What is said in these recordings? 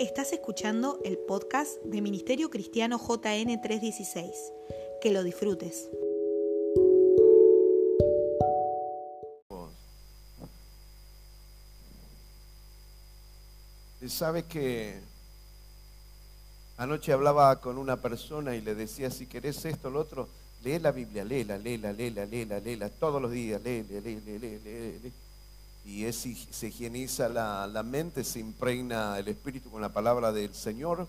Estás escuchando el podcast de Ministerio Cristiano JN 316. Que lo disfrutes. Sabe que anoche hablaba con una persona y le decía, si querés esto lo otro, lee la Biblia, léela, léela, léela, léela, léela, todos los días, léela, léela, léela, léela. Y es, se higieniza la, la mente, se impregna el espíritu con la palabra del Señor,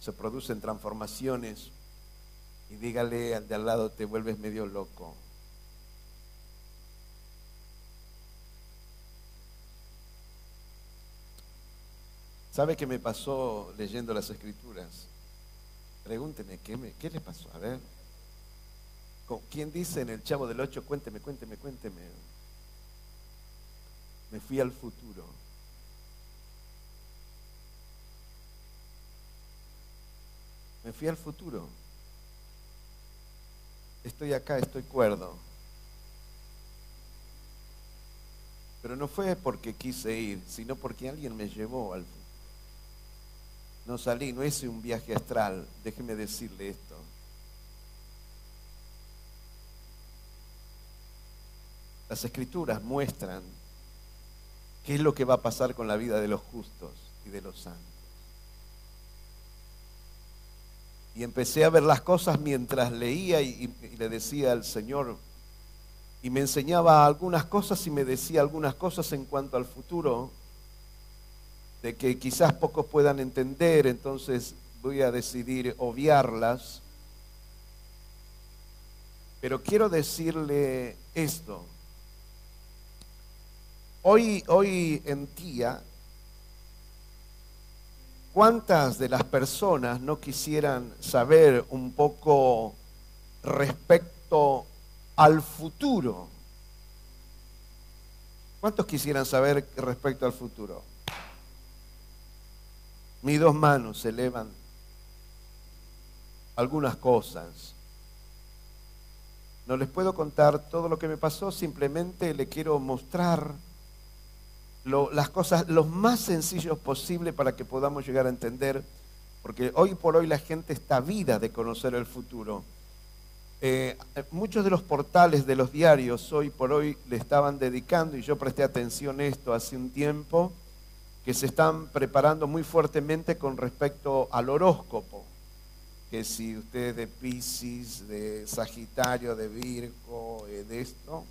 se producen transformaciones. Y dígale al de al lado, te vuelves medio loco. ¿Sabe qué me pasó leyendo las escrituras? Pregúnteme, ¿qué, qué le pasó? A ver. ¿Quién dice en el Chavo del Ocho? Cuénteme, cuénteme, cuénteme. Me fui al futuro. Me fui al futuro. Estoy acá, estoy cuerdo. Pero no fue porque quise ir, sino porque alguien me llevó al futuro. No salí, no hice un viaje astral. Déjeme decirle esto. Las escrituras muestran qué es lo que va a pasar con la vida de los justos y de los santos. Y empecé a ver las cosas mientras leía y, le decía al Señor, y me enseñaba algunas cosas y me decía algunas cosas en cuanto al futuro, de que quizás pocos puedan entender, entonces voy a decidir obviarlas. Pero quiero decirle esto, Hoy, hoy en día, ¿cuántas de las personas no quisieran saber un poco respecto al futuro? ¿Cuántos quisieran saber respecto al futuro? Mis dos manos se elevan algunas cosas. No les puedo contar todo lo que me pasó, simplemente le quiero mostrar las cosas lo más sencillos posible para que podamos llegar a entender, porque hoy por hoy la gente está vida de conocer el futuro. Eh, muchos de los portales de los diarios hoy por hoy le estaban dedicando, y yo presté atención a esto hace un tiempo, que se están preparando muy fuertemente con respecto al horóscopo, que si usted es de Pisces, de Sagitario, de Virgo, eh, de esto,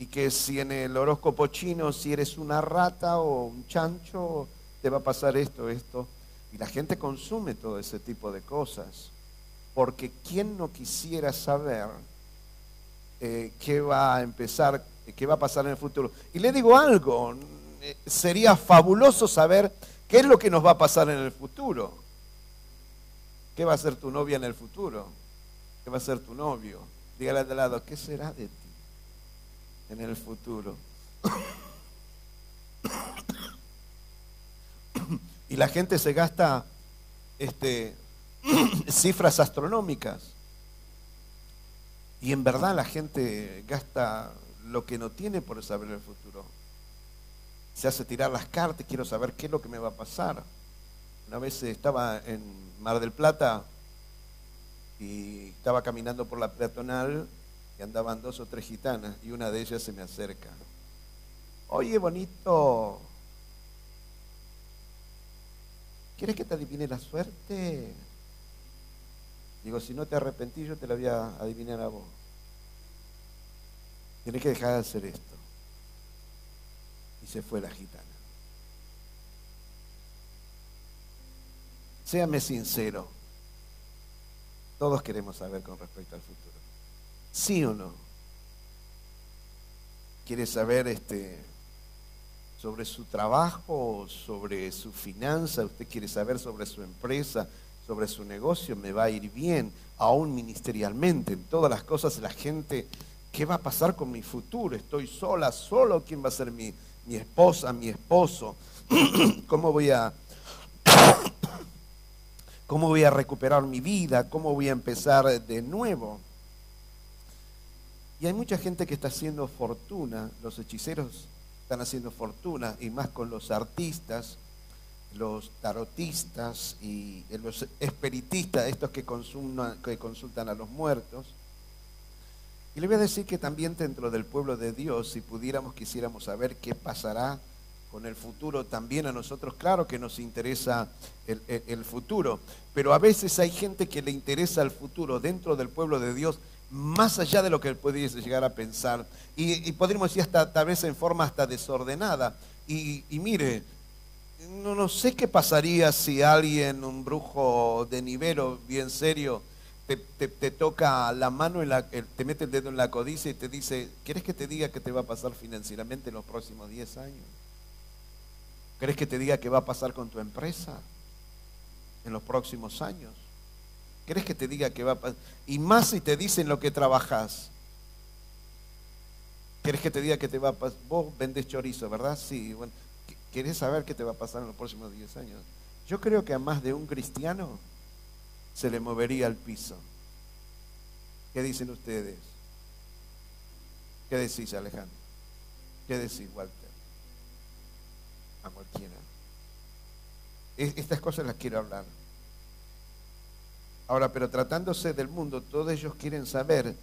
y que si en el horóscopo chino, si eres una rata o un chancho, te va a pasar esto, esto. Y la gente consume todo ese tipo de cosas, porque ¿quién no quisiera saber eh, qué va a empezar, qué va a pasar en el futuro? Y le digo algo, eh, sería fabuloso saber qué es lo que nos va a pasar en el futuro. ¿Qué va a ser tu novia en el futuro? ¿Qué va a ser tu novio? Dígale al lado, ¿qué será de ti? En el futuro. Y la gente se gasta este, cifras astronómicas. Y en verdad la gente gasta lo que no tiene por saber el futuro. Se hace tirar las cartas, quiero saber qué es lo que me va a pasar. Una vez estaba en Mar del Plata y estaba caminando por la peatonal andaban dos o tres gitanas y una de ellas se me acerca. Oye, bonito, ¿quieres que te adivine la suerte? Digo, si no te arrepentí, yo te la voy a adivinar a vos. Tienes que dejar de hacer esto. Y se fue la gitana. Séame sincero. Todos queremos saber con respecto al futuro. ¿Sí o no? ¿Quiere saber este, sobre su trabajo, sobre su finanza? ¿Usted quiere saber sobre su empresa, sobre su negocio? ¿Me va a ir bien? Aún ministerialmente, en todas las cosas la gente, ¿qué va a pasar con mi futuro? ¿Estoy sola, solo? ¿Quién va a ser mi, mi esposa, mi esposo? ¿Cómo voy a... ¿Cómo voy a recuperar mi vida? ¿Cómo voy a empezar de nuevo? Y hay mucha gente que está haciendo fortuna, los hechiceros están haciendo fortuna, y más con los artistas, los tarotistas y los espiritistas, estos que, que consultan a los muertos. Y le voy a decir que también dentro del pueblo de Dios, si pudiéramos, quisiéramos saber qué pasará con el futuro, también a nosotros, claro que nos interesa el, futuro, pero a veces hay gente que le interesa el futuro dentro del pueblo de Dios más allá de lo que pudiese llegar a pensar. Y, podríamos decir hasta tal vez en forma hasta desordenada. Y, mire, no, sé qué pasaría si alguien, un brujo de nivel o bien serio, te, toca la mano, la, te mete el dedo en la codicia y te dice, ¿quieres que te diga qué te va a pasar financieramente en los próximos 10 años? ¿Querés que te diga qué va a pasar con tu empresa en los próximos años? ¿Querés que te diga qué va a pasar? Y más si te dicen lo que trabajas. ¿Querés que te diga que te va a pasar? Vos vendés chorizo, ¿verdad? Sí. Bueno, ¿Querés saber qué te va a pasar en los próximos 10 años? Yo creo que a más de un cristiano se le movería al piso. ¿Qué dicen ustedes? ¿Qué decís, Alejandro? ¿Qué decís, Walter? A cualquiera. Estas cosas las quiero hablar. Ahora, pero tratándose del mundo, todos ellos quieren saber,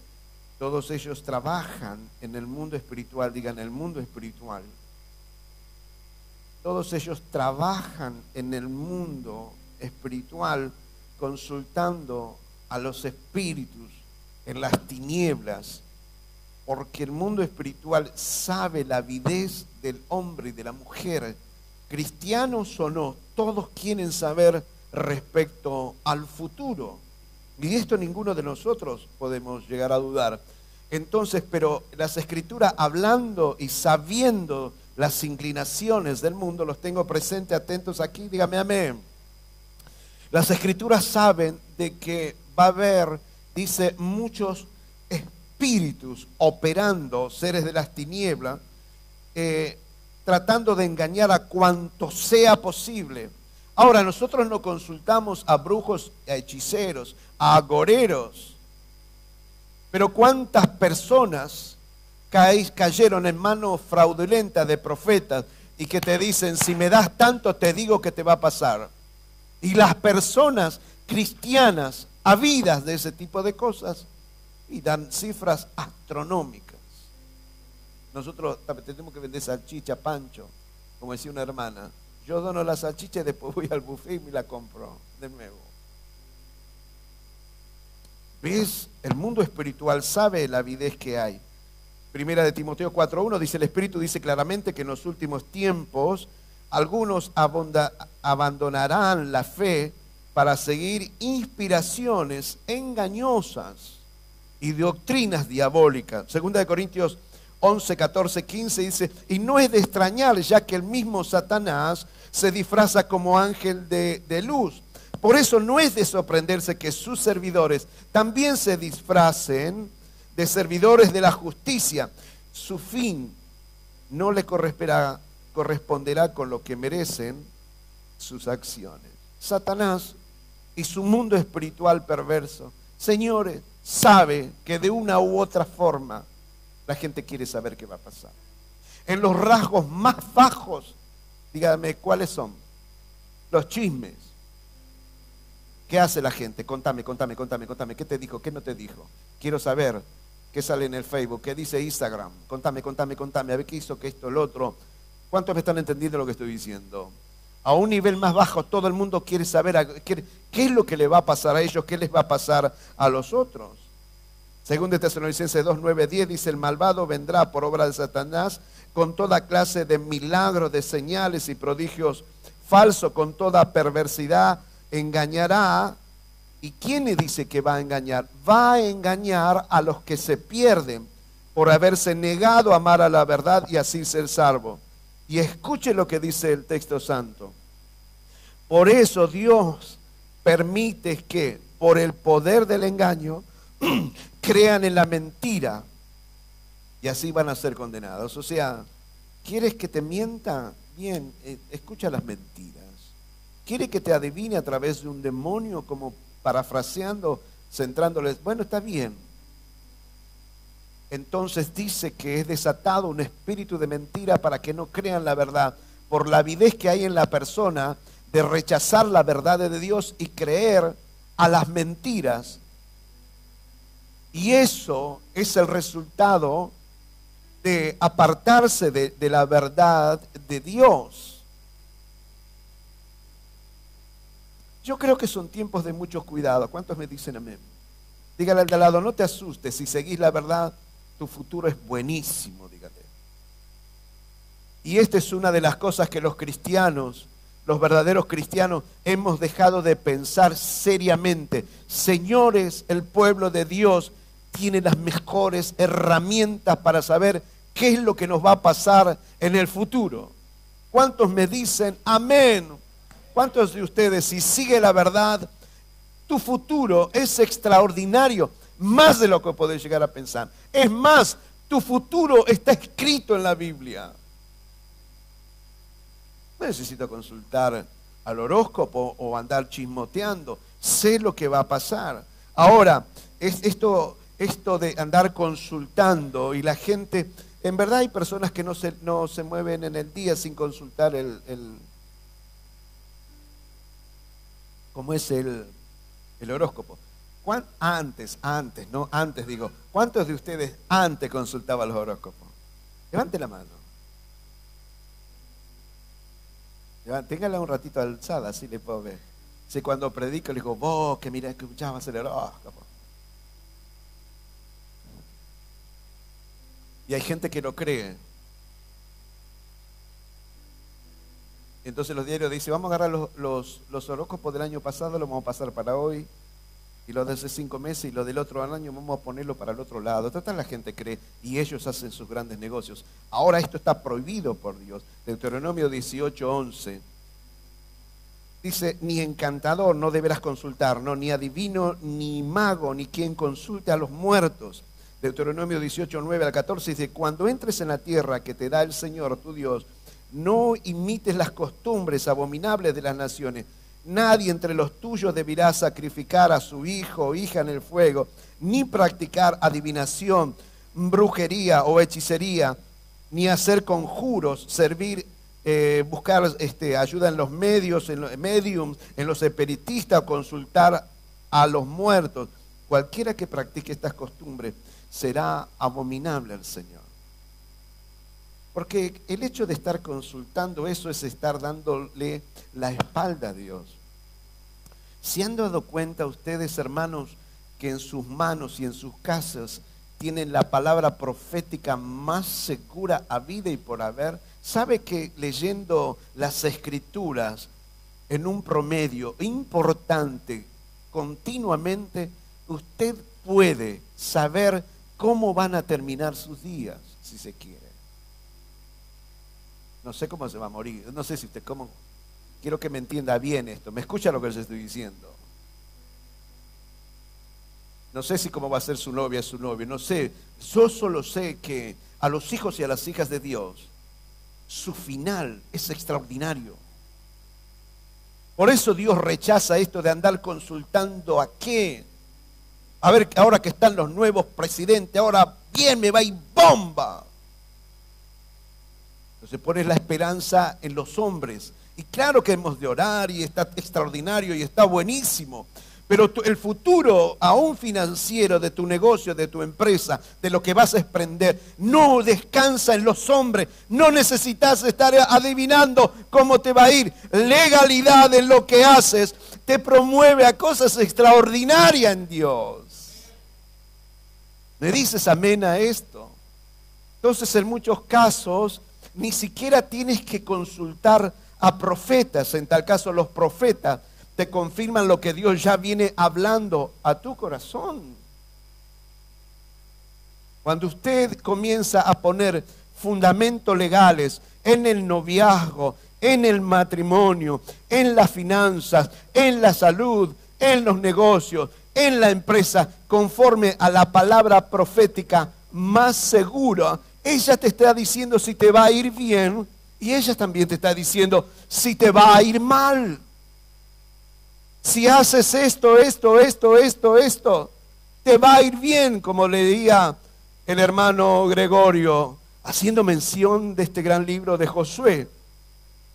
todos ellos trabajan en el mundo espiritual, digan el mundo espiritual. Todos ellos trabajan en el mundo espiritual consultando a los espíritus en las tinieblas, porque el mundo espiritual sabe la avidez del hombre y de la mujer, cristianos o no, todos quieren saber respecto al futuro. Y esto ninguno de nosotros podemos llegar a dudar. Entonces, pero las escrituras hablando y sabiendo las inclinaciones del mundo, los tengo presentes, atentos aquí, dígame amén. Las escrituras saben de que va a haber, dice, muchos espíritus operando, seres de las tinieblas, eh, tratando de engañar a cuanto sea posible. Ahora, nosotros no consultamos a brujos, a hechiceros, a agoreros, pero cuántas personas cayeron en manos fraudulentas de profetas y que te dicen, si me das tanto, te digo que te va a pasar. Y las personas cristianas habidas de ese tipo de cosas y dan cifras astronómicas. Nosotros tenemos que vender salchicha, pancho, como decía una hermana. Yo dono la salchicha y después voy al buffet y me la compro de nuevo. ¿Ves? El mundo espiritual sabe la avidez que hay. Primera de Timoteo 4.1 dice, el Espíritu dice claramente que en los últimos tiempos algunos abandonarán la fe para seguir inspiraciones engañosas y doctrinas diabólicas. Segunda de Corintios 11, 14, 15 dice, y no es de extrañar ya que el mismo Satanás se disfraza como ángel de, luz. Por eso no es de sorprenderse que sus servidores también se disfracen de servidores de la justicia. Su fin no le corresponderá con lo que merecen sus acciones. Satanás y su mundo espiritual perverso, señores, sabe que de una u otra forma la gente quiere saber qué va a pasar. En los rasgos más bajos, dígame cuáles son. Los chismes. ¿Qué hace la gente? Contame, contame, contame, contame. ¿Qué te dijo? ¿Qué no te dijo? Quiero saber qué sale en el Facebook, qué dice Instagram. Contame, contame, contame. A ver qué hizo, qué esto, lo otro. ¿Cuántos me están entendiendo lo que estoy diciendo? A un nivel más bajo todo el mundo quiere saber qué, es lo que le va a pasar a ellos, qué les va a pasar a los otros. Según de Tesalonicenses 2, 9, 10 dice, el malvado vendrá por obra de Satanás con toda clase de milagros, de señales y prodigios falsos, con toda perversidad, engañará. ¿Y quién le dice que va a engañar? Va a engañar a los que se pierden por haberse negado a amar a la verdad y así ser salvo. Y escuche lo que dice el texto santo. Por eso Dios permite que por el poder del engaño crean en la mentira y así van a ser condenados. O sea, ¿quieres que te mienta? Bien, eh, escucha las mentiras. ¿Quiere que te adivine a través de un demonio como parafraseando, centrándoles? Bueno, está bien, entonces dice que es desatado un espíritu de mentira para que no crean la verdad. Por la avidez que hay en la persona, de rechazar la verdad de Dios y creer a las mentiras. Y eso es el resultado de apartarse de, la verdad de Dios. Yo creo que son tiempos de mucho cuidado. ¿Cuántos me dicen amén? Dígale al de lado, no te asustes, si seguís la verdad, tu futuro es buenísimo, dígale. Y esta es una de las cosas que los cristianos, los verdaderos cristianos, hemos dejado de pensar seriamente. Señores, el pueblo de Dios tiene las mejores herramientas para saber qué es lo que nos va a pasar en el futuro. ¿Cuántos me dicen amén? ¿Cuántos de ustedes, si sigue la verdad, tu futuro es extraordinario, más de lo que podés llegar a pensar. Es más, tu futuro está escrito en la Biblia. No necesito consultar al horóscopo o andar chismoteando. Sé lo que va a pasar. Ahora, es esto, esto de andar consultando y la gente, en verdad hay personas que no se, mueven en el día sin consultar el, el ¿cómo es el, el horóscopo. Antes, antes, no antes digo, ¿cuántos de ustedes antes consultaban los horóscopos? Levante la mano. Téngala un ratito alzada, así le puedo ver. Si cuando predico le digo, vos que mira, escuchabas el horóscopo. Y hay gente que no cree. Entonces los diarios dicen, vamos a agarrar los, los, los horóscopos del año pasado, los vamos a pasar para hoy y lo de hace cinco meses y lo del otro año vamos a ponerlo para el otro lado. Total la gente cree y ellos hacen sus grandes negocios. Ahora esto está prohibido por Dios. Deuteronomio 18:11 dice, ni encantador no deberás consultar, no, ni adivino, ni mago, ni quien consulte a los muertos. Deuteronomio 18:9 al 14 dice, cuando entres en la tierra que te da el Señor tu Dios, no imites las costumbres abominables de las naciones Nadie entre los tuyos deberá sacrificar a su hijo o hija en el fuego, ni practicar adivinación, brujería o hechicería, ni hacer conjuros, servir, eh, buscar este, ayuda en los medios, en los mediums, en los espiritistas o consultar a los muertos. Cualquiera que practique estas costumbres será abominable al Señor. Porque el hecho de estar consultando eso es estar dándole la espalda a Dios. ¿Se han dado cuenta ustedes, hermanos, que en sus manos y en sus casas tienen la palabra profética más segura a vida y por haber? ¿Sabe que leyendo las escrituras en un promedio importante continuamente, usted puede saber cómo van a terminar sus días, si se quiere? No sé cómo se va a morir, no sé si usted cómo Quiero que me entienda bien esto. ¿Me escucha lo que les estoy diciendo? No sé si cómo va a ser su novia, su novio. No sé. Yo solo sé que a los hijos y a las hijas de Dios, su final es extraordinario. Por eso Dios rechaza esto de andar consultando a qué. A ver, ahora que están los nuevos presidentes, ahora bien me va y bomba. Entonces pones la esperanza en los hombres y claro que hemos de orar y está extraordinario y está buenísimo. Pero el futuro, aún financiero, de tu negocio, de tu empresa, de lo que vas a emprender, no descansa en los hombres. No necesitas estar adivinando cómo te va a ir. Legalidad en lo que haces te promueve a cosas extraordinarias en Dios. ¿Me dices amén a esto? Entonces, en muchos casos, ni siquiera tienes que consultar a profetas, en tal caso los profetas te confirman lo que Dios ya viene hablando a tu corazón. Cuando usted comienza a poner fundamentos legales en el noviazgo, en el matrimonio, en las finanzas, en la salud, en los negocios, en la empresa, conforme a la palabra profética más segura, ella te está diciendo si te va a ir bien y ella también te está diciendo, si te va a ir mal, si haces esto, esto, esto, esto, esto, te va a ir bien, como leía el hermano Gregorio, haciendo mención de este gran libro de Josué.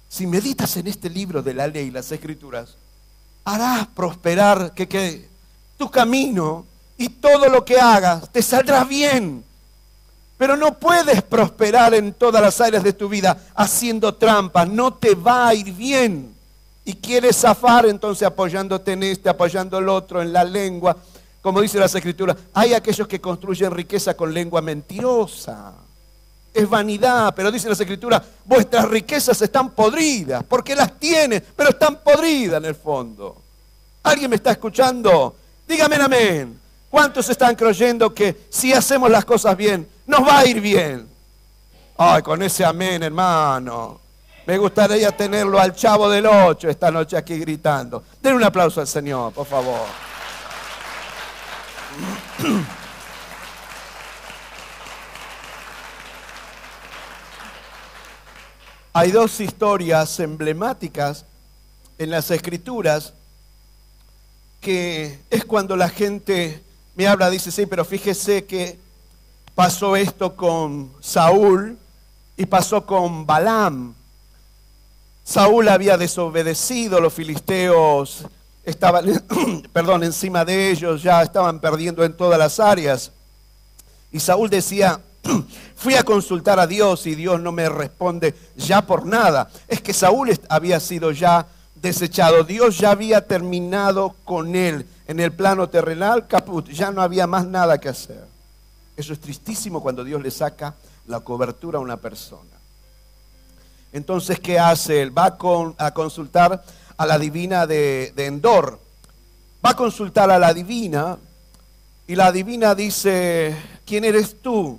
si meditas en este libro de la ley y las escrituras, harás prosperar que, que tu camino y todo lo que hagas te saldrá bien. Pero no puedes prosperar en todas las áreas de tu vida haciendo trampas, no te va a ir bien. Y quieres zafar entonces apoyándote en este, apoyando el otro, en la lengua. Como dice las escrituras, hay aquellos que construyen riqueza con lengua mentirosa. Es vanidad, pero dice las escrituras, vuestras riquezas están podridas, porque las tienes, pero están podridas en el fondo. ¿Alguien me está escuchando? Dígame amén. ¿Cuántos están creyendo que si hacemos las cosas bien, nos va a ir bien? Ay, con ese amén, hermano. Me gustaría tenerlo al chavo del 8 esta noche aquí gritando. Den un aplauso al Señor, por favor. Hay dos historias emblemáticas en las escrituras que es cuando la gente me habla, dice, sí, pero fíjese que pasó esto con Saúl y pasó con Balaam. Saúl había desobedecido, los filisteos estaban, perdón, encima de ellos, ya estaban perdiendo en todas las áreas. Y Saúl decía, fui a consultar a Dios y Dios no me responde ya por nada. Es que Saúl había sido ya desechado. Dios ya había terminado con él en el plano terrenal, caput, ya no había más nada que hacer. Eso es tristísimo cuando Dios le saca la cobertura a una persona. Entonces, ¿qué hace él? Va a consultar a la divina de, de Endor. Va a consultar a la divina y la divina dice, ¿quién eres tú?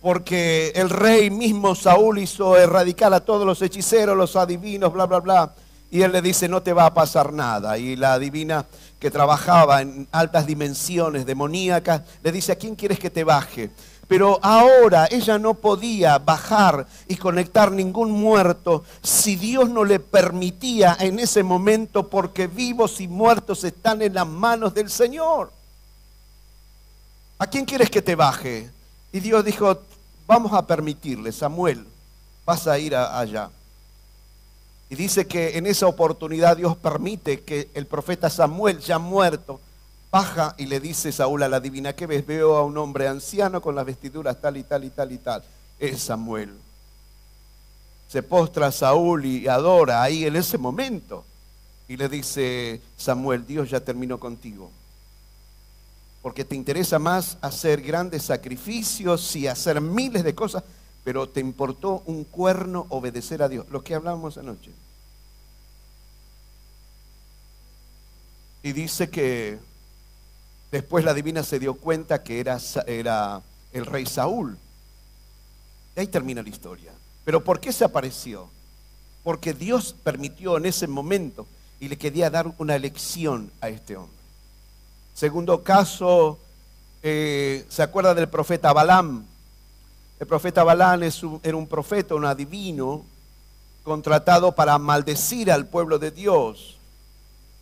Porque el rey mismo Saúl hizo erradicar a todos los hechiceros, los adivinos, bla, bla, bla. Y él le dice, no te va a pasar nada. Y la divina que trabajaba en altas dimensiones demoníacas le dice, ¿a quién quieres que te baje? Pero ahora ella no podía bajar y conectar ningún muerto si Dios no le permitía en ese momento porque vivos y muertos están en las manos del Señor. ¿A quién quieres que te baje? Y Dios dijo, vamos a permitirle, Samuel, vas a ir allá. Y dice que en esa oportunidad Dios permite que el profeta Samuel, ya muerto, baja y le dice Saúl a la divina, ¿qué ves? Veo a un hombre anciano con las vestiduras tal y tal y tal y tal. Es Samuel. Se postra Saúl y adora ahí en ese momento. Y le dice Samuel, Dios ya terminó contigo. Porque te interesa más hacer grandes sacrificios y hacer miles de cosas, pero te importó un cuerno obedecer a Dios. Lo que hablamos anoche. Y dice que después la divina se dio cuenta que era, el rey Saúl. Y ahí termina la historia. Pero ¿por qué se apareció? Porque Dios permitió en ese momento y le quería dar una lección a este hombre. Segundo caso, eh, ¿se acuerda del profeta Balaam? El profeta Balaam era un profeta, un adivino, contratado para maldecir al pueblo de Dios.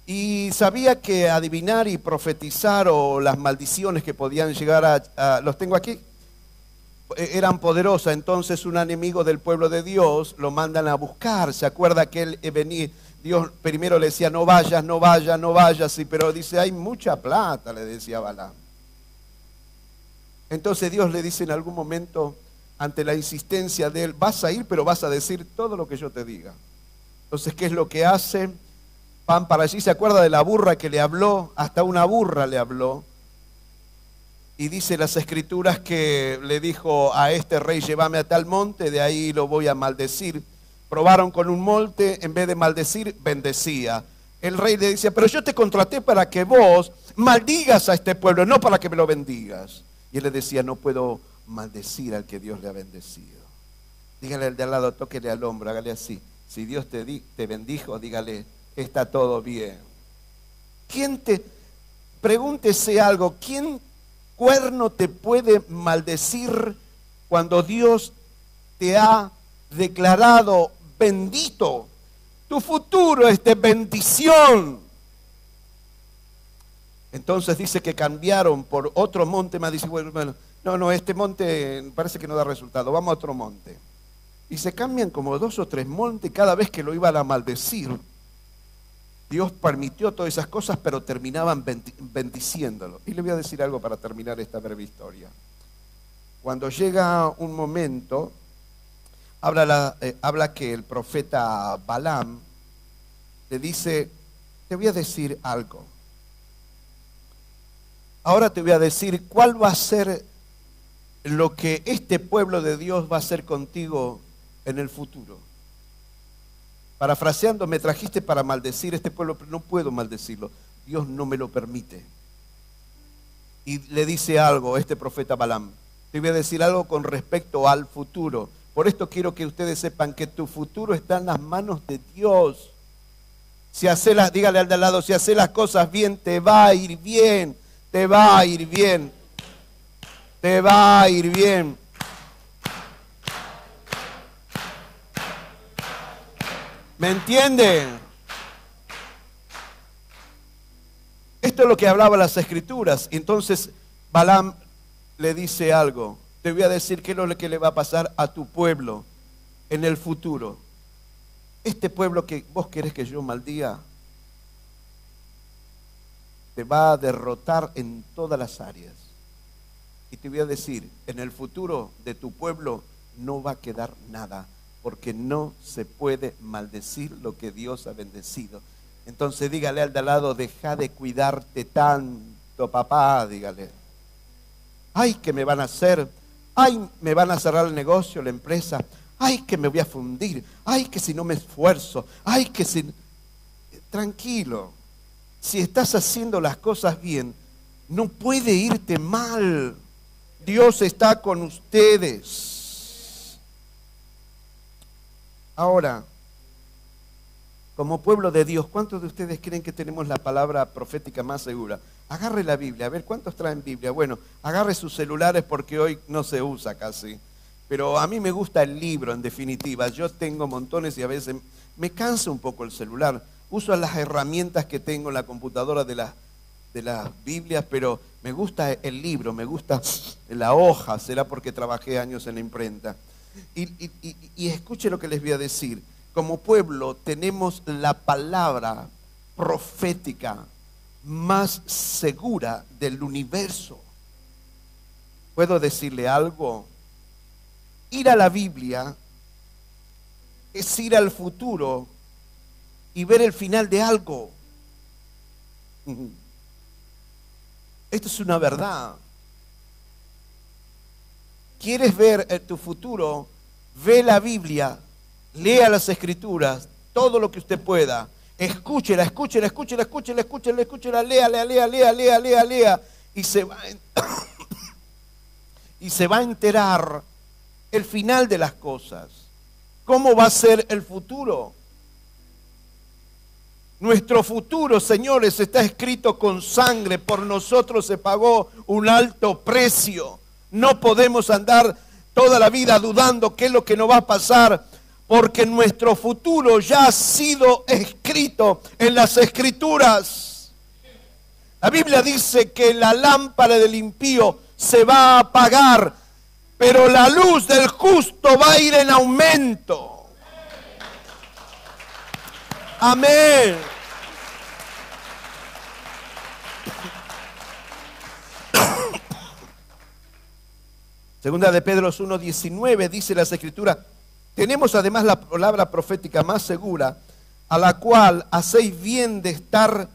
Y sabía que adivinar y profetizar o las maldiciones que podían llegar a, los tengo aquí, e, eran poderosas. Entonces un enemigo del pueblo de Dios lo mandan a buscar. ¿Se acuerda que él venía? Dios primero le decía, no vayas, no vayas, no vayas, pero dice, hay mucha plata, le decía Balaam. Entonces Dios le dice en algún momento, ante la insistencia de él, vas a ir, pero vas a decir todo lo que yo te diga. Entonces, ¿qué es lo que hace? van para allí. ¿Se acuerda de la burra que le habló? Hasta una burra le habló. Y dice las escrituras que le dijo a este rey, llévame a tal monte, de ahí lo voy a maldecir. Probaron con un monte, en vez de maldecir, bendecía. El rey le dice, pero yo te contraté para que vos maldigas a este pueblo, no para que me lo bendigas. Y él le decía, no puedo maldecir al que Dios le ha bendecido. Dígale al de al lado, tóquele al hombro, hágale así. Si Dios te, te bendijo, dígale, está todo bien. ¿Quién te, pregúntese algo, ¿quién cuerno te puede maldecir cuando Dios te ha declarado bendito? Tu futuro es de bendición. Entonces dice que cambiaron por otro monte más. Dice, bueno, no, no, este monte parece que no da resultado. Vamos a otro monte. Y se cambian como dos o tres montes cada vez que lo iban a maldecir. Dios permitió todas esas cosas, pero terminaban bendiciéndolo. Y le voy a decir algo para terminar esta breve historia. Cuando llega un momento, habla, eh, habla que el profeta Balaam le dice, te voy a decir algo. Ahora te voy a decir cuál va a ser lo que este pueblo de Dios va a hacer contigo en el futuro. Parafraseando, me trajiste para maldecir este pueblo, pero no puedo maldecirlo. Dios no me lo permite. Y le dice algo este profeta Balaam. Te voy a decir algo con respecto al futuro. Por esto quiero que ustedes sepan que tu futuro está en las manos de Dios. Si hace las, dígale al de al lado, si hace las cosas bien, te va a ir bien, te va a ir bien, te va a ir bien. ¿Me entienden? Esto es lo que hablaba las escrituras. Entonces Balaam le dice algo. Te voy a decir qué es lo que le va a pasar a tu pueblo en el futuro. Este pueblo que vos querés que yo maldía, te va a derrotar en todas las áreas. Y te voy a decir, en el futuro de tu pueblo no va a quedar nada porque no se puede maldecir lo que Dios ha bendecido. Entonces dígale al de lado, deja de cuidarte tanto, papá, dígale. Ay, que me van a hacer, ay, me van a cerrar el negocio, la empresa, ay, que me voy a fundir, ay, que si no me esfuerzo, ay, que si... Tranquilo, si estás haciendo las cosas bien, no puede irte mal. Dios está con ustedes. Ahora, como pueblo de Dios, ¿cuántos de ustedes creen que tenemos la palabra profética más segura? Agarre la Biblia, a ver, ¿cuántos traen Biblia? Bueno, agarre sus celulares porque hoy no se usa casi. Pero a mí me gusta el libro, en definitiva. Yo tengo montones y a veces me cansa un poco el celular. Uso las herramientas que tengo en la computadora de, de las Biblias, pero me gusta el libro, me gusta la hoja, será porque trabajé años en la imprenta. Y, escuche lo que les voy a decir. Como pueblo tenemos la palabra profética más segura del universo. ¿Puedo decirle algo? Ir a la Biblia es ir al futuro y ver el final de algo. Esto es una verdad quieres ver eh, tu futuro, ve la Biblia, lea las escrituras, todo lo que usted pueda. Escúchela, escúchela, escúchela, escúchela, escúchela, escúchela, lea, lea, lea, lea, lea, lea, lea. Y se va, y se va a enterar el final de las cosas. ¿Cómo va a ser el futuro? Nuestro futuro, señores, está escrito con sangre. Por nosotros se pagó un alto precio. No podemos andar toda la vida dudando qué es lo que nos va a pasar, porque nuestro futuro ya ha sido escrito en las escrituras. La Biblia dice que la lámpara del impío se va a apagar, pero la luz del justo va a ir en aumento. Amén. Segunda de Pedro 1.19 dice las escrituras, tenemos además la palabra profética más segura, a la cual hacéis bien de estar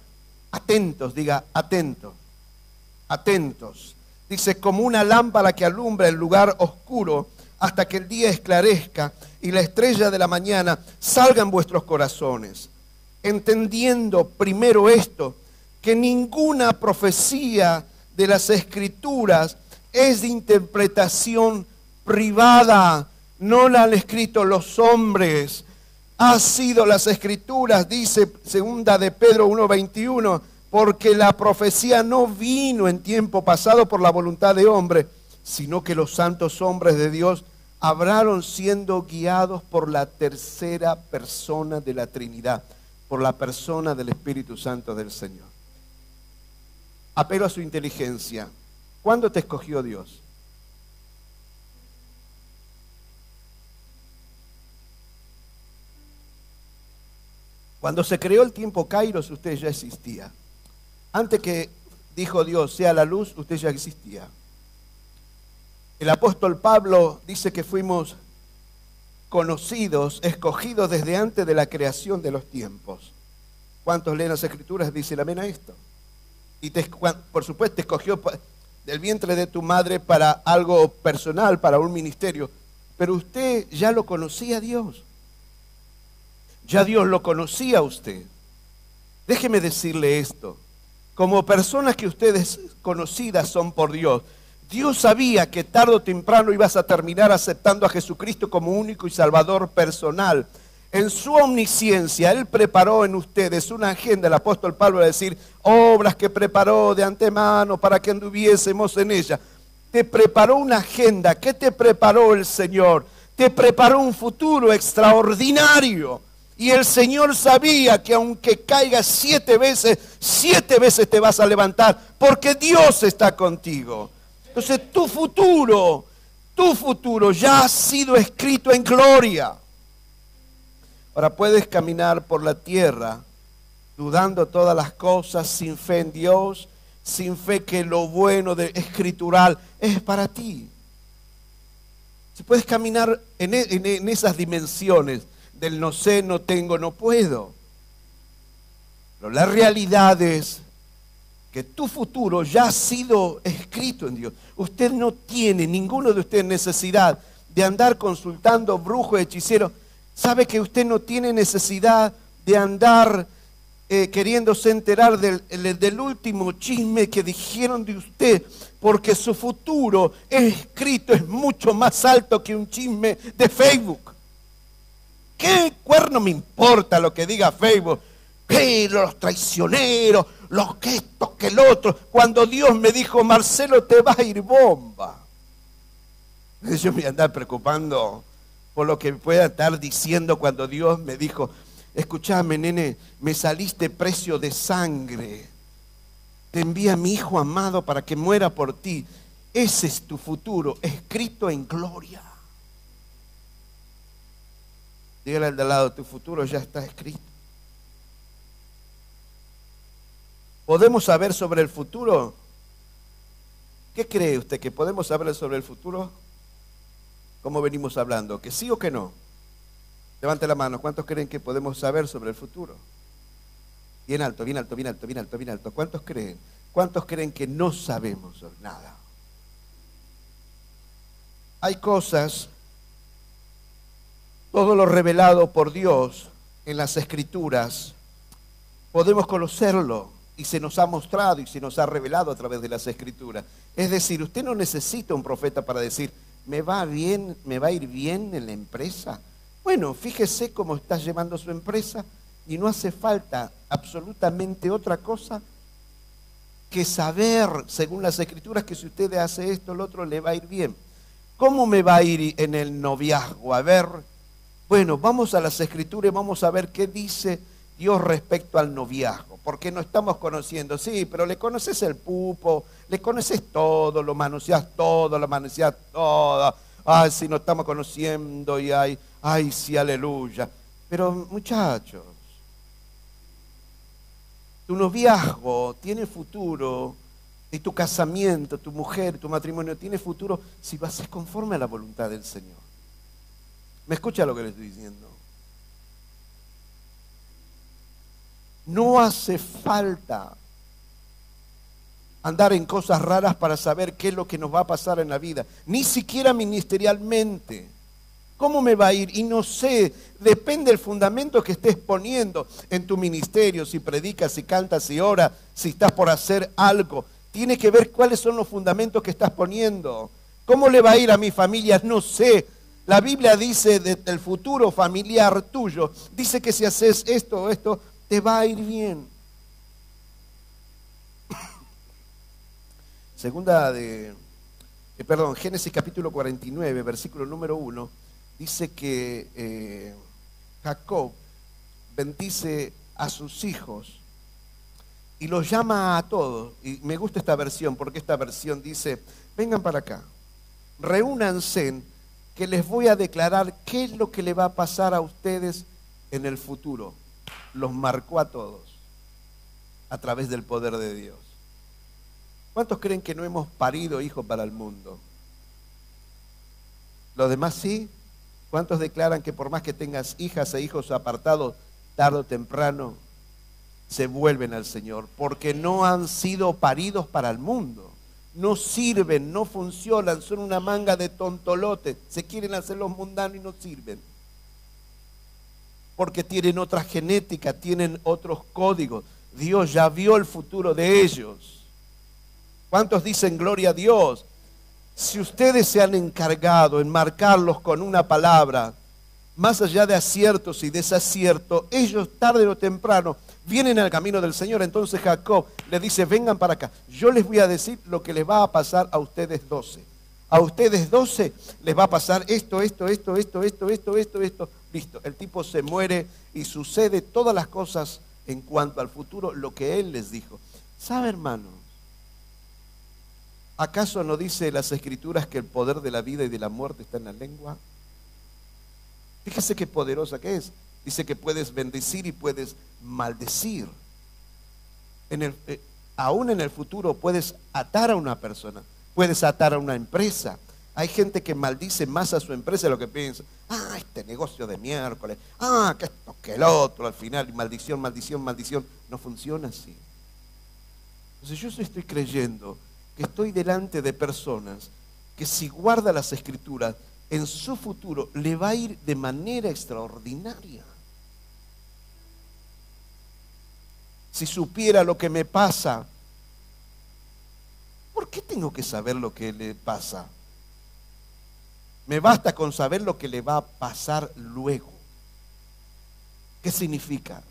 atentos, diga atentos, atentos. Dice, como una lámpara que alumbra el lugar oscuro hasta que el día esclarezca y la estrella de la mañana salga en vuestros corazones. Entendiendo primero esto, que ninguna profecía de las escrituras es de interpretación privada, no la han escrito los hombres. Ha sido las escrituras, dice segunda de Pedro 1:21, porque la profecía no vino en tiempo pasado por la voluntad de hombre, sino que los santos hombres de Dios hablaron siendo guiados por la tercera persona de la Trinidad, por la persona del Espíritu Santo del Señor. Apelo a su inteligencia. ¿Cuándo te escogió Dios? Cuando se creó el tiempo Kairos, usted ya existía. Antes que dijo Dios, sea la luz, usted ya existía. El apóstol Pablo dice que fuimos conocidos, escogidos desde antes de la creación de los tiempos. ¿Cuántos leen las escrituras? Dice la mena esto. Y te, por supuesto, te escogió del vientre de tu madre para algo personal, para un ministerio. Pero usted ya lo conocía a Dios. Ya Dios lo conocía a usted. Déjeme decirle esto. Como personas que ustedes conocidas son por Dios, Dios sabía que tarde o temprano ibas a terminar aceptando a Jesucristo como único y salvador personal. En su omnisciencia, Él preparó en ustedes una agenda, el apóstol Pablo va a decir, obras que preparó de antemano para que anduviésemos en ella. Te preparó una agenda. ¿Qué te preparó el Señor? Te preparó un futuro extraordinario. Y el Señor sabía que aunque caigas siete veces, siete veces te vas a levantar, porque Dios está contigo. Entonces tu futuro, tu futuro ya ha sido escrito en gloria. Ahora puedes caminar por la tierra dudando todas las cosas, sin fe en Dios, sin fe que lo bueno de escritural es para ti. Si puedes caminar en, e, en esas dimensiones del no sé, no tengo, no puedo. Pero la realidad es que tu futuro ya ha sido escrito en Dios. Usted no tiene, ninguno de ustedes necesidad de andar consultando brujo, hechicero. Sabe que usted no tiene necesidad de andar eh, queriéndose enterar del, del último chisme que dijeron de usted, porque su futuro escrito es mucho más alto que un chisme de Facebook. ¿Qué cuerno me importa lo que diga Facebook? Que los traicioneros, los que esto, que el otro. Cuando Dios me dijo, Marcelo, te va a ir bomba. Yo me andar preocupando por lo que pueda estar diciendo cuando Dios me dijo, escúchame, nene, me saliste precio de sangre. Te envía mi hijo amado para que muera por ti. Ese es tu futuro, escrito en gloria. Dígale al de lado, tu futuro ya está escrito. ¿Podemos saber sobre el futuro? ¿Qué cree usted que podemos saber sobre el futuro? ¿Cómo venimos hablando? ¿Que sí o que no? Levante la mano. ¿Cuántos creen que podemos saber sobre el futuro? Bien alto, bien alto, bien alto, bien alto, bien alto. ¿Cuántos creen? ¿Cuántos creen que no sabemos nada? Hay cosas todo lo revelado por Dios en las escrituras, podemos conocerlo y se nos ha mostrado y se nos ha revelado a través de las escrituras. Es decir, usted no necesita un profeta para decir, me va bien, me va a ir bien en la empresa. Bueno, fíjese cómo está llevando su empresa y no hace falta absolutamente otra cosa que saber, según las escrituras, que si usted hace esto, el otro le va a ir bien. ¿Cómo me va a ir en el noviazgo? A ver, bueno, vamos a las escrituras y vamos a ver qué dice Dios respecto al noviazgo, porque no estamos conociendo, sí, pero le conoces el pupo, le conoces todo, lo manoseas todo, lo manoseas todo, ay, si no estamos conociendo y ay, ay, sí, aleluya. Pero muchachos, tu noviazgo tiene futuro y tu casamiento, tu mujer, tu matrimonio tiene futuro si a ser conforme a la voluntad del Señor. ¿Me escucha lo que le estoy diciendo? No hace falta andar en cosas raras para saber qué es lo que nos va a pasar en la vida, ni siquiera ministerialmente. ¿Cómo me va a ir? Y no sé, depende del fundamento que estés poniendo en tu ministerio, si predicas, si cantas, si oras, si estás por hacer algo. Tiene que ver cuáles son los fundamentos que estás poniendo. ¿Cómo le va a ir a mi familia? No sé, la Biblia dice del futuro familiar tuyo, dice que si haces esto o esto, te va a ir bien. Segunda de, eh, perdón, Génesis capítulo 49, versículo número 1, dice que eh, Jacob bendice a sus hijos y los llama a todos. Y me gusta esta versión porque esta versión dice, vengan para acá, reúnanse que les voy a declarar qué es lo que le va a pasar a ustedes en el futuro. los marcó a todos a través del poder de Dios. ¿Cuántos creen que no hemos parido hijos para el mundo? ¿Los demás sí? ¿Cuántos declaran que por más que tengas hijas e hijos apartados, tarde o temprano se vuelven al Señor? Porque no han sido paridos para el mundo. No sirven, no funcionan, son una manga de tontolotes. Se quieren hacer los mundanos y no sirven. Porque tienen otra genética, tienen otros códigos. Dios ya vio el futuro de ellos. ¿Cuántos dicen gloria a Dios? Si ustedes se han encargado en marcarlos con una palabra, más allá de aciertos y desaciertos, ellos tarde o temprano vienen al camino del Señor. Entonces Jacob le dice, vengan para acá. Yo les voy a decir lo que les va a pasar a ustedes doce. A ustedes doce les va a pasar esto, esto, esto, esto, esto, esto, esto, esto. Listo, el tipo se muere y sucede todas las cosas en cuanto al futuro, lo que él les dijo. ¿Sabe, hermano? ¿Acaso no dice las escrituras que el poder de la vida y de la muerte está en la lengua? Fíjese qué poderosa que es. Dice que puedes bendecir y puedes maldecir. En el, eh, aún en el futuro puedes atar a una persona, puedes atar a una empresa. Hay gente que maldice más a su empresa de lo que piensa. Ah, este negocio de miércoles. Ah, que esto, que el otro. Al final, maldición, maldición, maldición. No funciona así. Entonces yo estoy creyendo que estoy delante de personas que si guarda las escrituras, en su futuro le va a ir de manera extraordinaria. Si supiera lo que me pasa, ¿por qué tengo que saber lo que le pasa? Me basta con saber lo que le va a pasar luego. ¿Qué significa?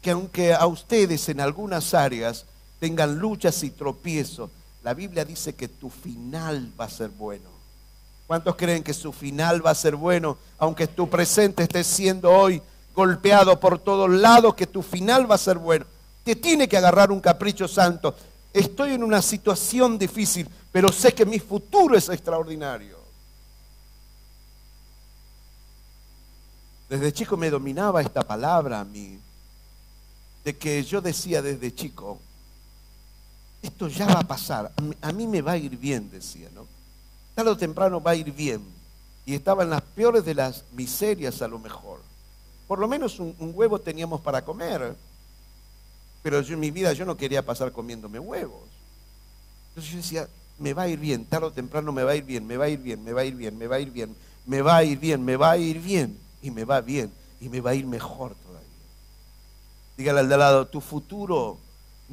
Que aunque a ustedes en algunas áreas tengan luchas y tropiezos, la Biblia dice que tu final va a ser bueno. ¿Cuántos creen que su final va a ser bueno, aunque tu presente esté siendo hoy golpeado por todos lados, que tu final va a ser bueno? Te tiene que agarrar un capricho santo. Estoy en una situación difícil, pero sé que mi futuro es extraordinario. Desde chico me dominaba esta palabra a mí, de que yo decía desde chico, esto ya va a pasar, a mí me va a ir bien, decía, ¿no? Tarde o temprano va a ir bien. Y estaba en las peores de las miserias a lo mejor. Por lo menos un, huevo teníamos para comer. Pero yo en mi vida yo no quería pasar comiéndome huevos. Entonces yo decía, me va a ir bien, tarde o temprano me va a ir bien, me va a ir bien, me va a ir bien, me va a ir bien, me va a ir bien, me va a ir bien, y me va bien, y me va a ir mejor todavía. Dígale al de lado, tu futuro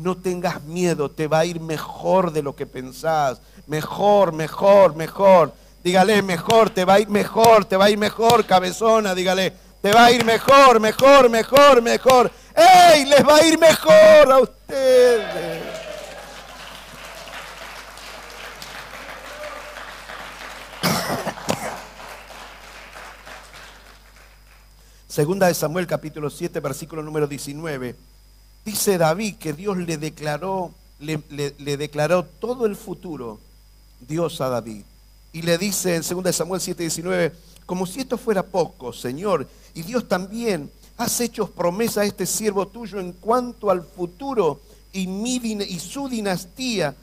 no tengas miedo, te va a ir mejor de lo que pensás. Mejor, mejor, mejor. Dígale, mejor, te va a ir mejor, te va a ir mejor, cabezona, dígale. Te va a ir mejor, mejor, mejor, mejor. ¡Ey! Les va a ir mejor a ustedes. Segunda de Samuel capítulo 7, versículo número 19. Dice David que Dios le declaró, le, declaró todo el futuro, Dios a David. Y le dice en 2 Samuel 7:19, como si esto fuera poco, Señor, y Dios también, has hecho promesa a este siervo tuyo en cuanto al futuro y, y su dinastía.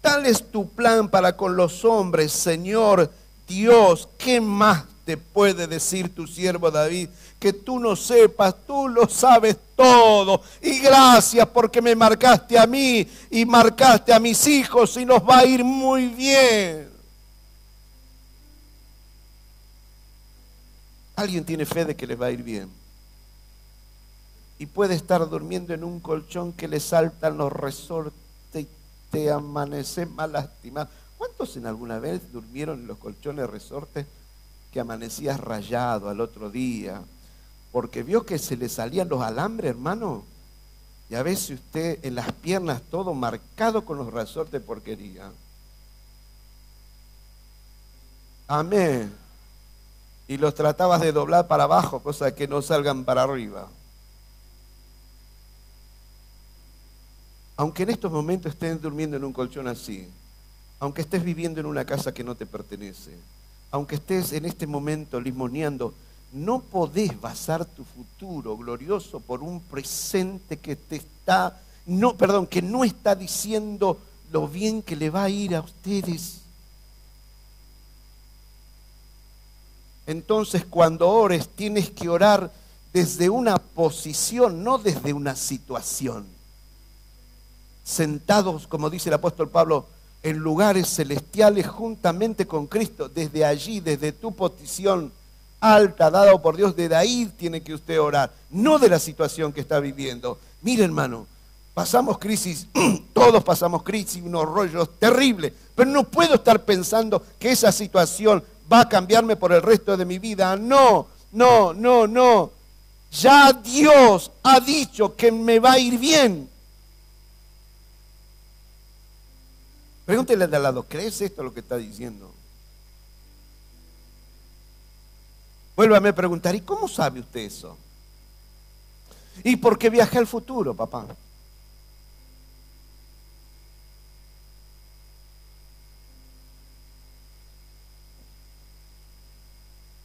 Tal es tu plan para con los hombres, Señor Dios. ¿Qué más te puede decir tu siervo David? Que tú no sepas, tú lo sabes todo. Y gracias porque me marcaste a mí y marcaste a mis hijos y nos va a ir muy bien. Alguien tiene fe de que les va a ir bien. Y puede estar durmiendo en un colchón que le saltan los resortes y te amanece mal lastimado. ¿Cuántos en alguna vez durmieron en los colchones resortes que amanecías rayado al otro día? Porque vio que se le salían los alambres, hermano. Y a veces usted en las piernas todo marcado con los resortes de porquería. Amén. Y los tratabas de doblar para abajo, cosa que no salgan para arriba. Aunque en estos momentos estés durmiendo en un colchón así, aunque estés viviendo en una casa que no te pertenece, aunque estés en este momento limoneando no podés basar tu futuro glorioso por un presente que te está, no, perdón, que no está diciendo lo bien que le va a ir a ustedes. Entonces cuando ores tienes que orar desde una posición, no desde una situación. Sentados, como dice el apóstol Pablo, en lugares celestiales juntamente con Cristo, desde allí, desde tu posición alta, dado por Dios, desde ahí tiene que usted orar, no de la situación que está viviendo. Mire hermano, pasamos crisis, todos pasamos crisis, unos rollos terribles, pero no puedo estar pensando que esa situación va a cambiarme por el resto de mi vida. No, no, no, no. Ya Dios ha dicho que me va a ir bien. Pregúntele de al lado, ¿crees esto lo que está diciendo? Vuélvame a preguntar, ¿y cómo sabe usted eso? ¿Y por qué viaje al futuro, papá?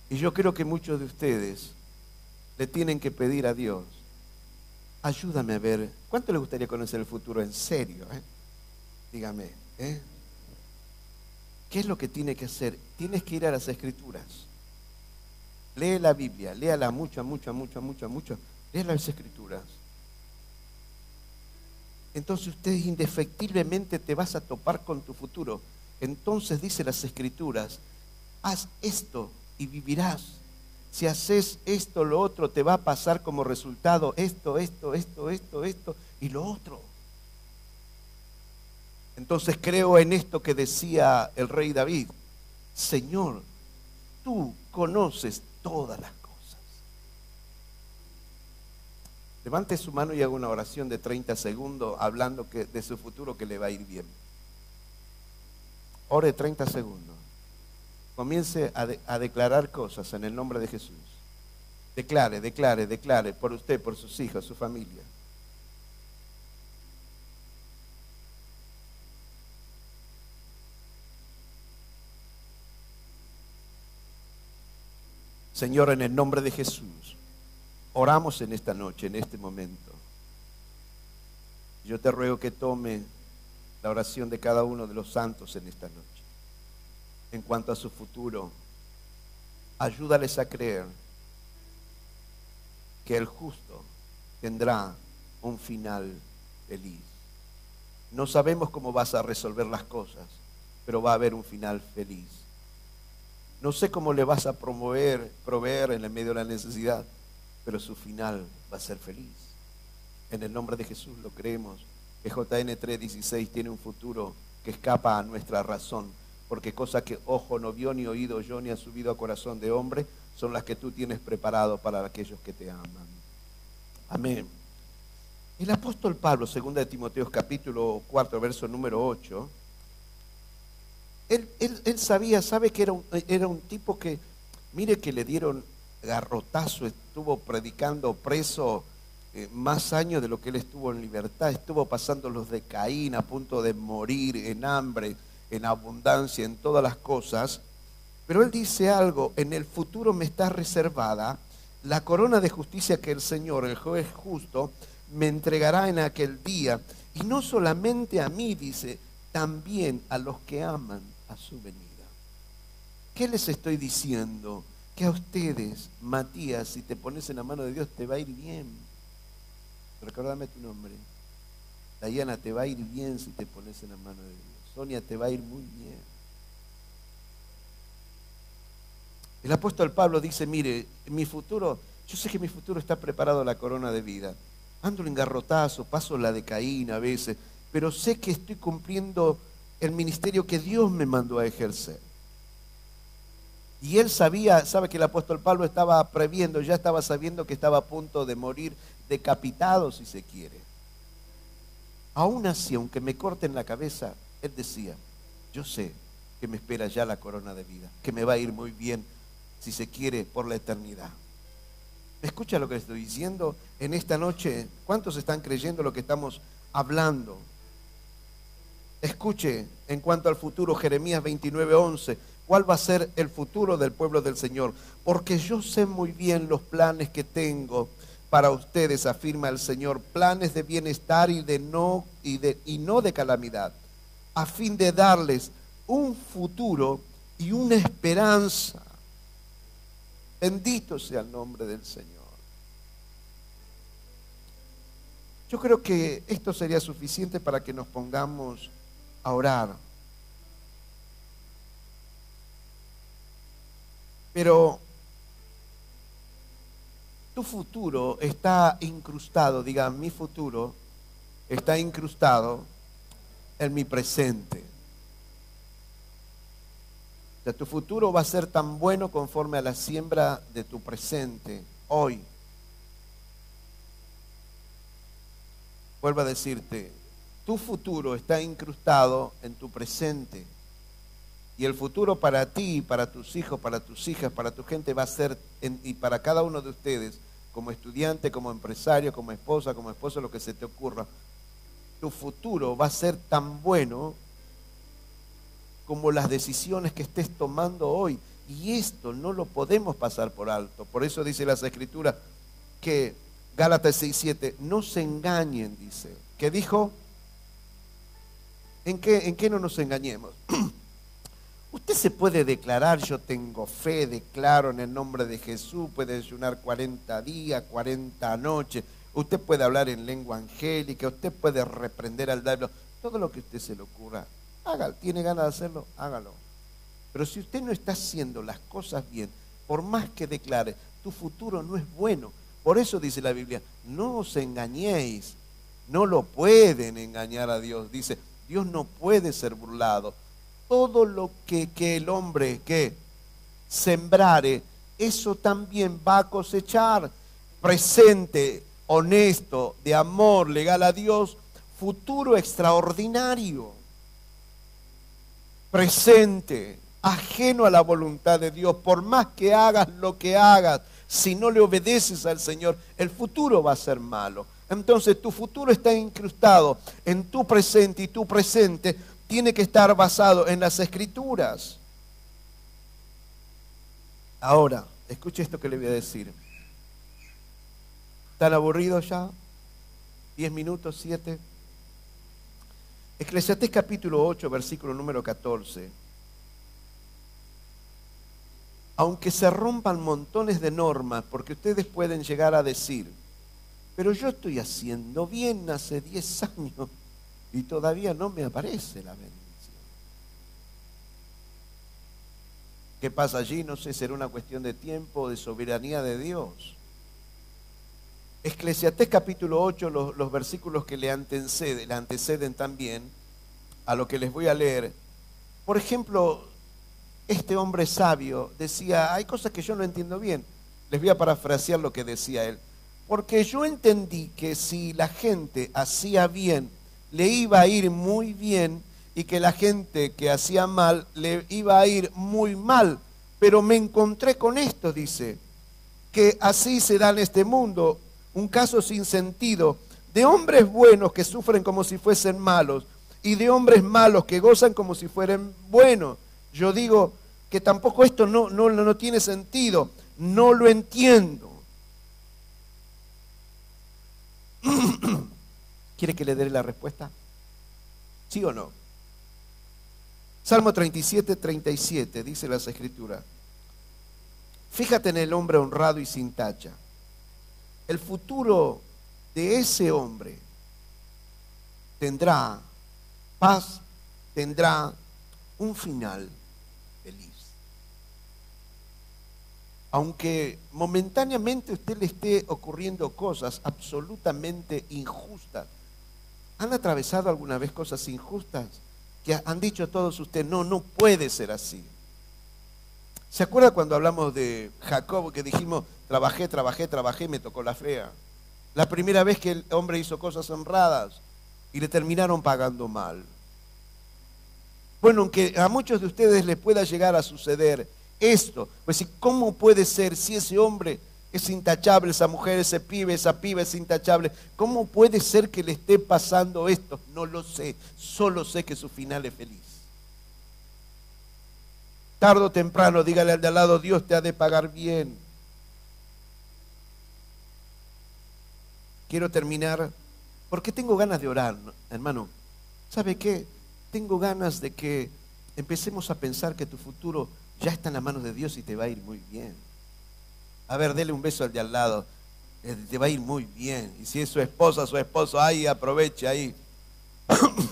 Y yo creo que muchos de ustedes le tienen que pedir a Dios, ayúdame a ver, ¿cuánto le gustaría conocer el futuro en serio? Eh? Dígame, ¿eh? ¿qué es lo que tiene que hacer? Tienes que ir a las escrituras. Lee la Biblia, léala mucho, mucho, mucho, mucho, mucho. Lee las escrituras. Entonces usted indefectiblemente te vas a topar con tu futuro. Entonces dice las escrituras, haz esto y vivirás. Si haces esto, lo otro, te va a pasar como resultado esto, esto, esto, esto, esto y lo otro. Entonces creo en esto que decía el rey David. Señor, tú conoces todas las cosas. Levante su mano y haga una oración de 30 segundos hablando que, de su futuro que le va a ir bien. Ore 30 segundos comience a, declarar cosas en el nombre de Jesús. Declare, declare, declare por usted, por sus hijos, su familia. Señor, en el nombre de Jesús, oramos en esta noche, en este momento. Yo te ruego que tome la oración de cada uno de los santos en esta noche en cuanto a su futuro. Ayúdales a creer que el justo tendrá un final feliz. No sabemos cómo vas a resolver las cosas, pero va a haber un final feliz. No sé cómo le vas a promover, proveer en el medio de la necesidad, pero su final va a ser feliz. En el nombre de Jesús lo creemos. Que JN 316 tiene un futuro que escapa a nuestra razón porque cosas que ojo no vio, ni oído yo, ni ha subido a corazón de hombre, son las que tú tienes preparado para aquellos que te aman. Amén. El apóstol Pablo, 2 de Timoteo capítulo 4, verso número 8, él, sabía, sabe que era un, tipo que, mire que le dieron garrotazo, estuvo predicando preso eh, más años de lo que él estuvo en libertad, estuvo pasando los de Caín a punto de morir en hambre, en abundancia en todas las cosas, pero él dice algo, en el futuro me está reservada la corona de justicia que el Señor, el juez justo, me entregará en aquel día. Y no solamente a mí, dice, también a los que aman a su venida. ¿Qué les estoy diciendo? Que a ustedes, Matías, si te pones en la mano de Dios, te va a ir bien. Recuérdame tu nombre. Dayana, te va a ir bien si te pones en la mano de Dios. Sonia, te va a ir muy bien. El apóstol Pablo dice, mire, mi futuro, yo sé que mi futuro está preparado a la corona de vida. Ando en garrotazo, paso la de Caín a veces, pero sé que estoy cumpliendo el ministerio que Dios me mandó a ejercer. Y él sabía, sabe que el apóstol Pablo estaba previendo, ya estaba sabiendo que estaba a punto de morir decapitado, si se quiere. Aún así, aunque me corten la cabeza, él decía, yo sé que me espera ya la corona de vida, que me va a ir muy bien, si se quiere, por la eternidad. ¿Me escucha lo que estoy diciendo en esta noche? ¿Cuántos están creyendo lo que estamos hablando? Escuche en cuanto al futuro Jeremías 29:11, cuál va a ser el futuro del pueblo del Señor. Porque yo sé muy bien los planes que tengo para ustedes, afirma el Señor, planes de bienestar y, de no, y, y no de calamidad, a fin de darles un futuro y una esperanza. Bendito sea el nombre del Señor. Yo creo que esto sería suficiente para que nos pongamos a orar. Pero tu futuro está incrustado, diga, mi futuro está incrustado en mi presente. O tu futuro va a ser tan bueno conforme a la siembra de tu presente, hoy. Vuelvo a decirte, tu futuro está incrustado en tu presente. Y el futuro para ti, para tus hijos, para tus hijas, para tu gente va a ser, y para cada uno de ustedes, como estudiante, como empresario, como esposa, como esposo, lo que se te ocurra, tu futuro va a ser tan bueno como las decisiones que estés tomando hoy. Y esto no lo podemos pasar por alto. Por eso dice las escrituras que Gálatas 6.7, no se engañen, dice. ¿Qué dijo? ¿En qué, ¿En qué no nos engañemos? Usted se puede declarar, yo tengo fe, declaro en el nombre de Jesús, puede ayunar 40 días, 40 noches, usted puede hablar en lengua angélica, usted puede reprender al diablo, todo lo que usted se le ocurra, hágalo, tiene ganas de hacerlo, hágalo. Pero si usted no está haciendo las cosas bien, por más que declare, tu futuro no es bueno. Por eso dice la Biblia, no os engañéis, no lo pueden engañar a Dios. Dice, Dios no puede ser burlado todo lo que, el hombre que sembrare, eso también va a cosechar. Presente, honesto, de amor, legal a Dios, futuro extraordinario. Presente, ajeno a la voluntad de Dios, por más que hagas lo que hagas, si no le obedeces al Señor, el futuro va a ser malo. Entonces tu futuro está incrustado en tu presente y tu presente tiene que estar basado en las escrituras. Ahora, escuche esto que le voy a decir. ¿Están aburridos ya? ¿Diez minutos? ¿Siete? Eclesiastés capítulo 8, versículo número 14. Aunque se rompan montones de normas, porque ustedes pueden llegar a decir, pero yo estoy haciendo bien hace diez años y todavía no me aparece la bendición. ¿Qué pasa allí? No sé, será una cuestión de tiempo, de soberanía de Dios. Eclesiastés capítulo 8, los, versículos que le anteceden, le anteceden también a lo que les voy a leer. Por ejemplo, este hombre sabio decía, hay cosas que yo no entiendo bien. Les voy a parafrasear lo que decía él. Porque yo entendí que si la gente hacía bien le iba a ir muy bien y que la gente que hacía mal le iba a ir muy mal. Pero me encontré con esto, dice, que así se da en este mundo, un caso sin sentido, de hombres buenos que sufren como si fuesen malos y de hombres malos que gozan como si fueran buenos. Yo digo que tampoco esto no, no, no tiene sentido, no lo entiendo. ¿Quiere que le dé la respuesta? ¿Sí o no? Salmo 37, 37, dice las escrituras. Fíjate en el hombre honrado y sin tacha. El futuro de ese hombre tendrá paz, tendrá un final feliz. Aunque momentáneamente a usted le esté ocurriendo cosas absolutamente injustas, ¿Han atravesado alguna vez cosas injustas? Que han dicho todos ustedes, no, no puede ser así. ¿Se acuerda cuando hablamos de Jacob que dijimos, trabajé, trabajé, trabajé me tocó la fea? La primera vez que el hombre hizo cosas honradas y le terminaron pagando mal. Bueno, aunque a muchos de ustedes les pueda llegar a suceder esto, pues ¿cómo puede ser si ese hombre es intachable esa mujer, ese pibe, esa piba es intachable. ¿Cómo puede ser que le esté pasando esto? No lo sé, solo sé que su final es feliz. Tardo o temprano, dígale al de al lado, Dios te ha de pagar bien. Quiero terminar porque tengo ganas de orar, hermano. ¿Sabe qué? Tengo ganas de que empecemos a pensar que tu futuro ya está en las manos de Dios y te va a ir muy bien. A ver, dele un beso al de al lado. Eh, te va a ir muy bien. Y si es su esposa, su esposo, ahí aproveche, ahí.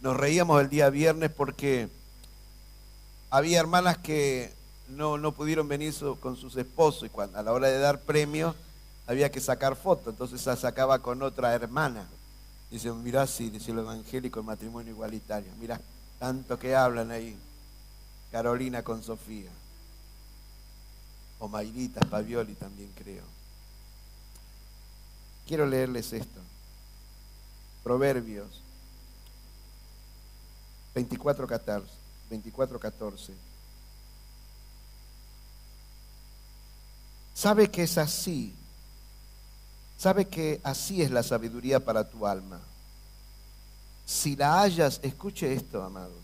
Nos reíamos el día viernes porque había hermanas que no, no pudieron venir con sus esposos y cuando, a la hora de dar premios había que sacar fotos, entonces la sacaba con otra hermana. Dice, mirá, sí, dice el evangélico, el matrimonio igualitario. Mirá, tanto que hablan ahí. Carolina con Sofía. O Mayrita, Pavioli también creo. Quiero leerles esto. Proverbios 24, 14. 24, 14. Sabe que es así. Sabe que así es la sabiduría para tu alma. Si la hayas, escuche esto, amados,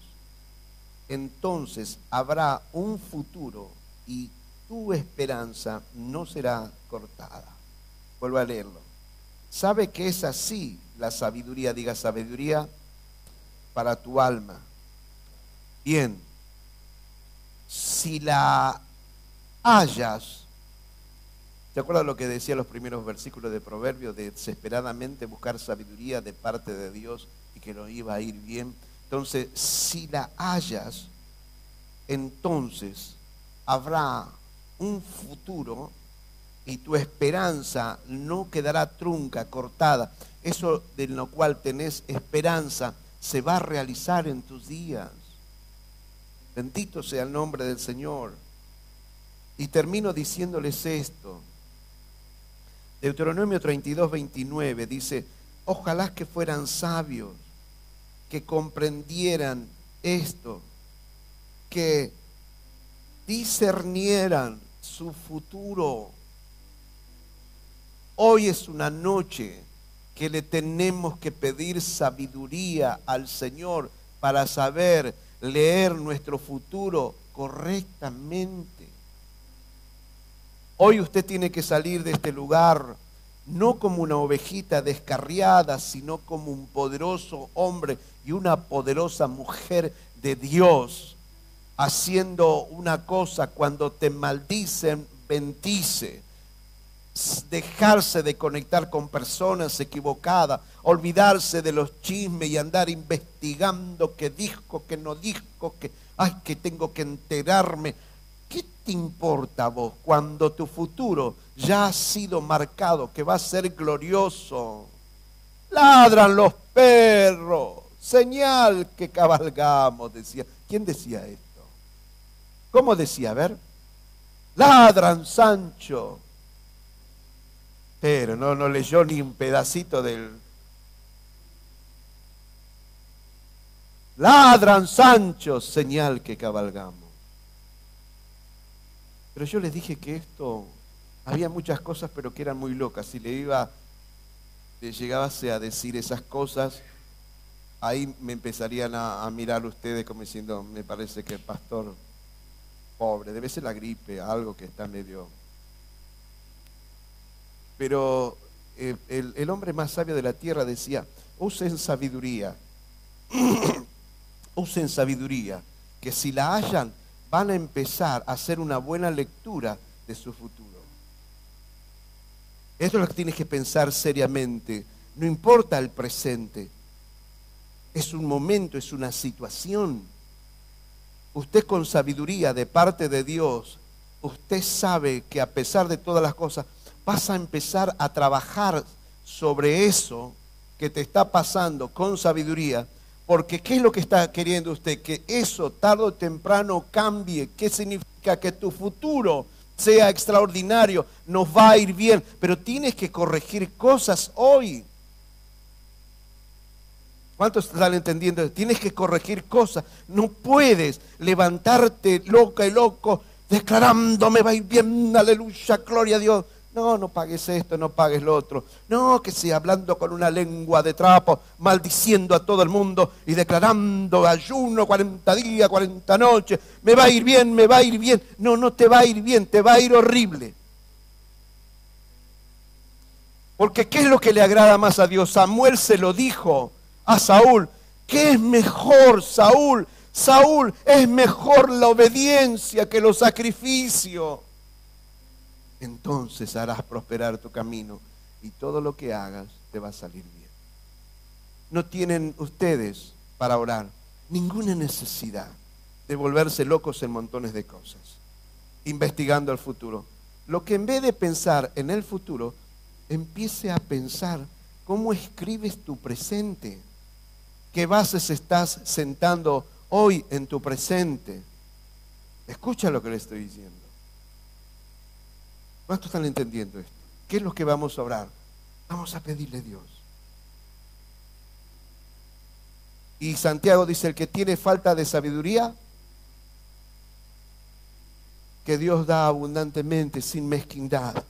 entonces habrá un futuro y tu esperanza no será cortada. Vuelvo a leerlo. Sabe que es así la sabiduría, diga sabiduría para tu alma. Bien, si la hayas, ¿Te acuerdas lo que decía los primeros versículos de Proverbios? De desesperadamente buscar sabiduría de parte de Dios y que nos iba a ir bien. Entonces, si la hayas, entonces habrá un futuro y tu esperanza no quedará trunca, cortada. Eso de lo cual tenés esperanza se va a realizar en tus días. Bendito sea el nombre del Señor. Y termino diciéndoles esto. Deuteronomio 32, 29 dice, ojalá que fueran sabios, que comprendieran esto, que discernieran su futuro. Hoy es una noche que le tenemos que pedir sabiduría al Señor para saber leer nuestro futuro correctamente. Hoy usted tiene que salir de este lugar no como una ovejita descarriada, sino como un poderoso hombre y una poderosa mujer de Dios, haciendo una cosa cuando te maldicen, bendice. Dejarse de conectar con personas equivocadas, olvidarse de los chismes y andar investigando qué dijo, qué no dijo, que, ay, que tengo que enterarme. ¿Qué te importa a vos cuando tu futuro ya ha sido marcado, que va a ser glorioso? Ladran los perros, señal que cabalgamos, decía. ¿Quién decía esto? ¿Cómo decía? A ver. Ladran, Sancho. Pero no, no leyó ni un pedacito del... Ladran, Sancho, señal que cabalgamos. Pero yo les dije que esto, había muchas cosas, pero que eran muy locas. Si le iba, le llegase a decir esas cosas, ahí me empezarían a, mirar ustedes como diciendo, me parece que el pastor pobre, debe ser la gripe, algo que está medio... Pero eh, el, el hombre más sabio de la tierra decía, usen sabiduría, usen sabiduría, que si la hayan, van a empezar a hacer una buena lectura de su futuro. Esto es lo que tienes que pensar seriamente. No importa el presente. Es un momento, es una situación. Usted con sabiduría de parte de Dios, usted sabe que a pesar de todas las cosas, vas a empezar a trabajar sobre eso que te está pasando con sabiduría porque ¿qué es lo que está queriendo usted? Que eso tarde o temprano cambie. ¿Qué significa? Que tu futuro sea extraordinario, nos va a ir bien, pero tienes que corregir cosas hoy. ¿Cuántos están entendiendo? Tienes que corregir cosas. No puedes levantarte loca y loco declarándome va a ir bien, aleluya, gloria a Dios. No, no pagues esto, no pagues lo otro. No, que sea hablando con una lengua de trapo, maldiciendo a todo el mundo y declarando ayuno 40 días, 40 noches. Me va a ir bien, me va a ir bien. No, no te va a ir bien, te va a ir horrible. Porque ¿qué es lo que le agrada más a Dios? Samuel se lo dijo a Saúl. ¿Qué es mejor, Saúl? Saúl, es mejor la obediencia que los sacrificios entonces harás prosperar tu camino y todo lo que hagas te va a salir bien. No tienen ustedes para orar ninguna necesidad de volverse locos en montones de cosas, investigando el futuro. Lo que en vez de pensar en el futuro, empiece a pensar cómo escribes tu presente, qué bases estás sentando hoy en tu presente. Escucha lo que le estoy diciendo. ¿Cuántos están entendiendo esto? ¿Qué es lo que vamos a orar? Vamos a pedirle a Dios. Y Santiago dice, el que tiene falta de sabiduría, que Dios da abundantemente, sin mezquindad.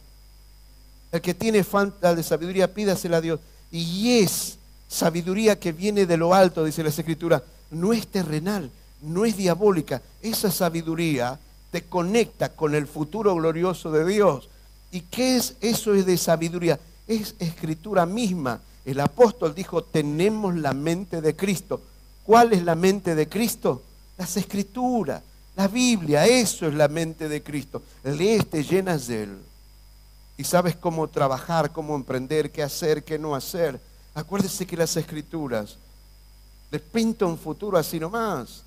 El que tiene falta de sabiduría, pídasela a Dios. Y es sabiduría que viene de lo alto, dice la Escritura. No es terrenal, no es diabólica. Esa sabiduría te conecta con el futuro glorioso de Dios. ¿Y qué es eso es de sabiduría? Es escritura misma. El apóstol dijo, tenemos la mente de Cristo. ¿Cuál es la mente de Cristo? Las escrituras, la Biblia, eso es la mente de Cristo. Lees, te llenas de él. Y sabes cómo trabajar, cómo emprender, qué hacer, qué no hacer. Acuérdese que las escrituras les pinta un futuro así nomás.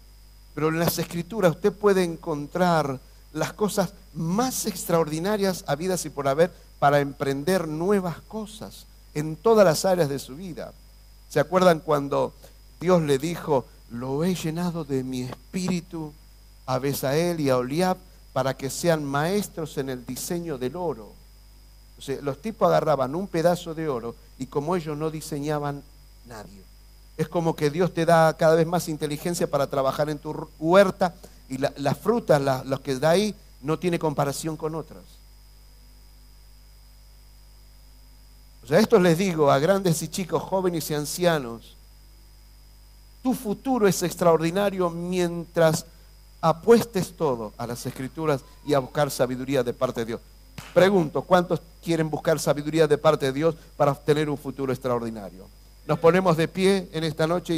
Pero en las escrituras usted puede encontrar las cosas más extraordinarias habidas y por haber para emprender nuevas cosas en todas las áreas de su vida. ¿Se acuerdan cuando Dios le dijo, lo he llenado de mi espíritu a Besael y a Oliab para que sean maestros en el diseño del oro? Los tipos agarraban un pedazo de oro y como ellos no diseñaban nadie es como que Dios te da cada vez más inteligencia para trabajar en tu huerta y las frutas, los que da ahí, no tiene comparación con otras. O sea, esto les digo a grandes y chicos, jóvenes y ancianos, tu futuro es extraordinario mientras apuestes todo a las escrituras y a buscar sabiduría de parte de Dios. Pregunto, ¿cuántos quieren buscar sabiduría de parte de Dios para obtener un futuro extraordinario? Nos ponemos de pie en esta noche.